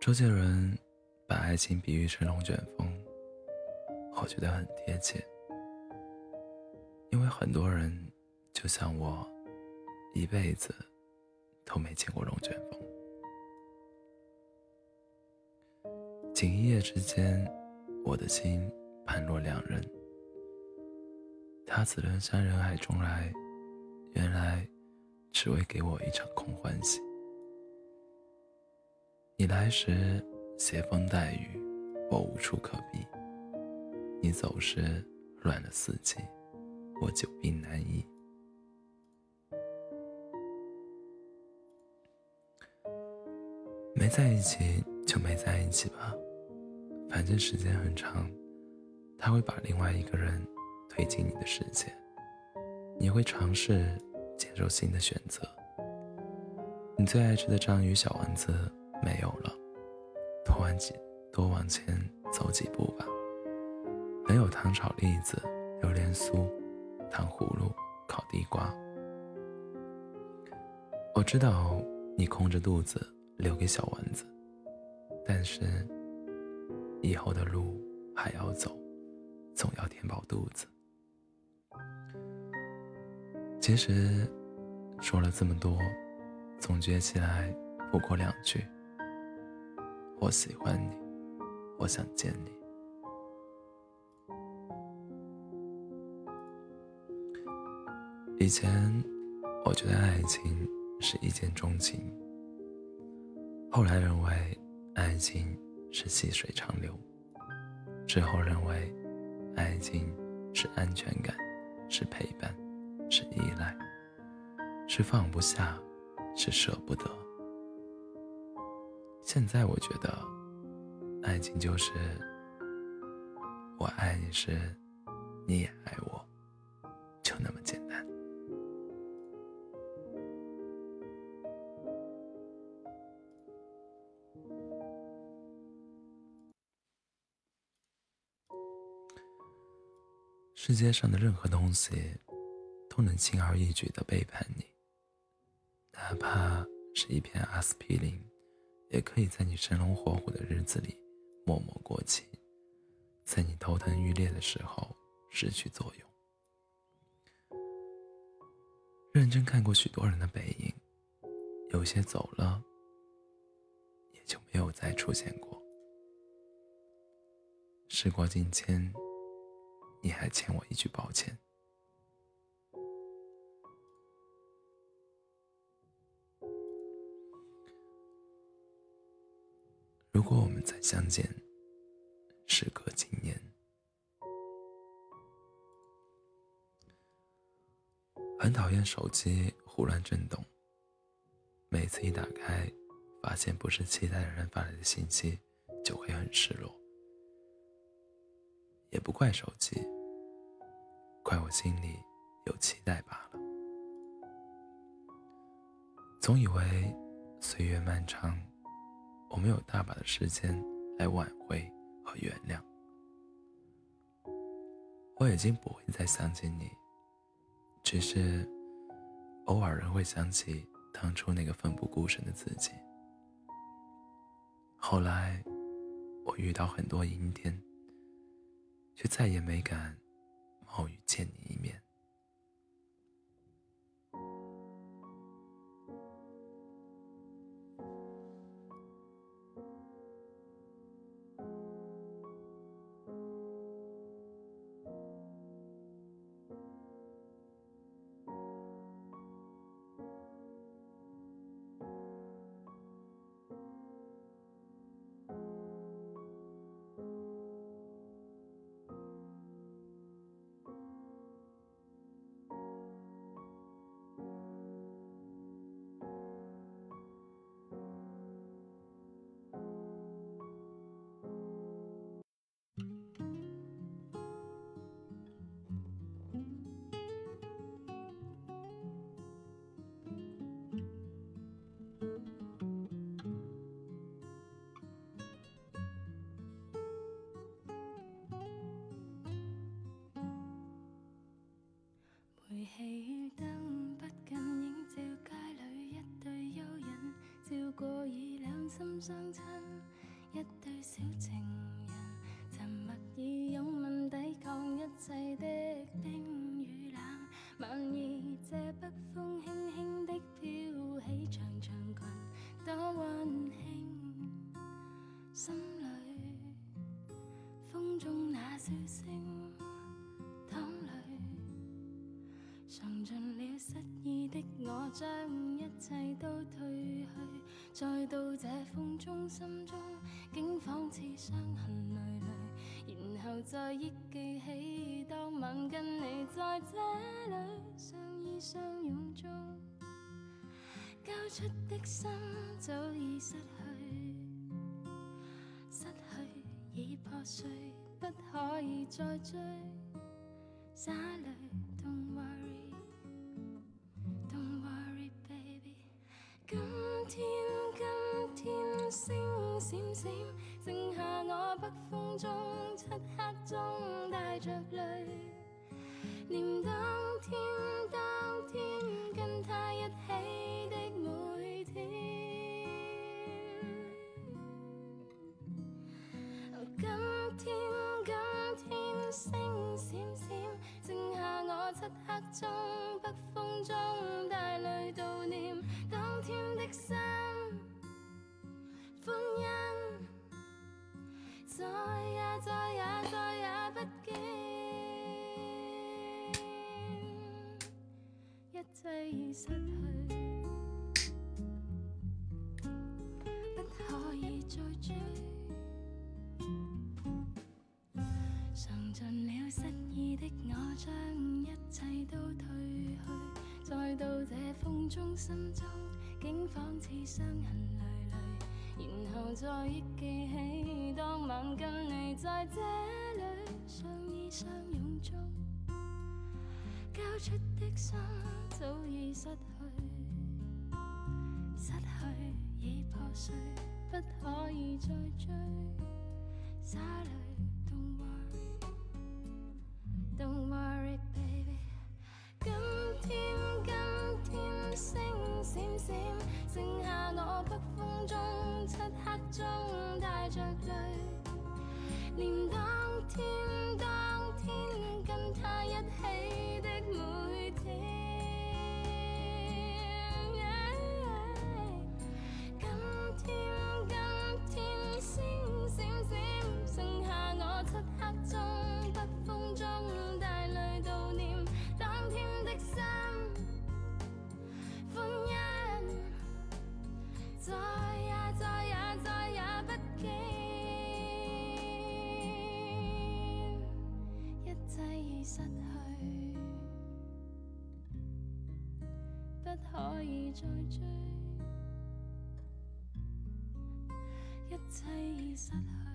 周杰伦把爱情比喻成龙卷风，我觉得很贴切。因为很多人就像我，一辈子都没见过龙卷风。仅一夜之间，我的心判若两人。他自人山人海中来，原来只为给我一场空欢喜。你来时携风带雨，我无处可避；你走时乱了四季，我久病难医。没在一起就没在一起吧，反正时间很长，他会把另外一个人。推进你的世界，你会尝试接受新的选择。你最爱吃的章鱼小丸子没有了，多往几多往前走几步吧。能有糖炒栗子、榴莲酥、糖葫芦、烤地瓜。我知道你空着肚子留给小丸子，但是以后的路还要走，总要填饱肚子。其实，说了这么多，总结起来不过两句：我喜欢你，我想见你。以前，我觉得爱情是一见钟情，后来认为爱情是细水长流，之后认为爱情是安全感，是陪伴。是依赖，是放不下，是舍不得。现在我觉得，爱情就是我爱你时，你也爱我，就那么简单。世界上的任何东西。都能轻而易举的背叛你，哪怕是一片阿司匹林，也可以在你生龙活虎的日子里默默过期，在你头疼欲裂的时候失去作用。认真看过许多人的背影，有些走了，也就没有再出现过。时过境迁，你还欠我一句抱歉。如果我们再相见，时隔今年，很讨厌手机胡乱震动。每次一打开，发现不是期待的人发来的信息，就会很失落。也不怪手机，怪我心里有期待罢了。总以为岁月漫长。我们有大把的时间来挽回和原谅。我已经不会再想起你，只是偶尔仍会想起当初那个奋不顾身的自己。后来，我遇到很多阴天，却再也没敢冒雨见你一面。相亲，一对小情人，沉默以拥吻抵抗一切的冰与冷。晚意这北风轻轻的飘起长长裙，多温馨。心里风中那笑声。我，将一切都褪去，再到这风中，心中竟仿似伤痕累累，然后再忆记起当晚跟你在这里相依相拥中，交出的心早已失去，失去已破碎，不可以再追，洒泪痛天，今天星闪闪，剩下我北风中漆黑中带着泪，念当天，当天跟他一起的每天。今天，今天星闪闪，剩下我漆黑中北风中失去，不可以再追。尝尽了失意的我，将一切都褪去，再到这风中，心中。竟仿似伤痕累累，然后再忆记起当晚跟你在这里相依相拥中，交出的心早已失去，失去已破碎，不可以再追，洒泪，Don't worry，Don't worry baby，今天今天星。闪闪，剩下我北风中漆黑中带着泪，念当天当天跟他一起今天今天星闪闪剩下我漆黑中北风中带泪悼念当天的心欢欣再也再也再也不见一切已失去可以再追，一切已失去。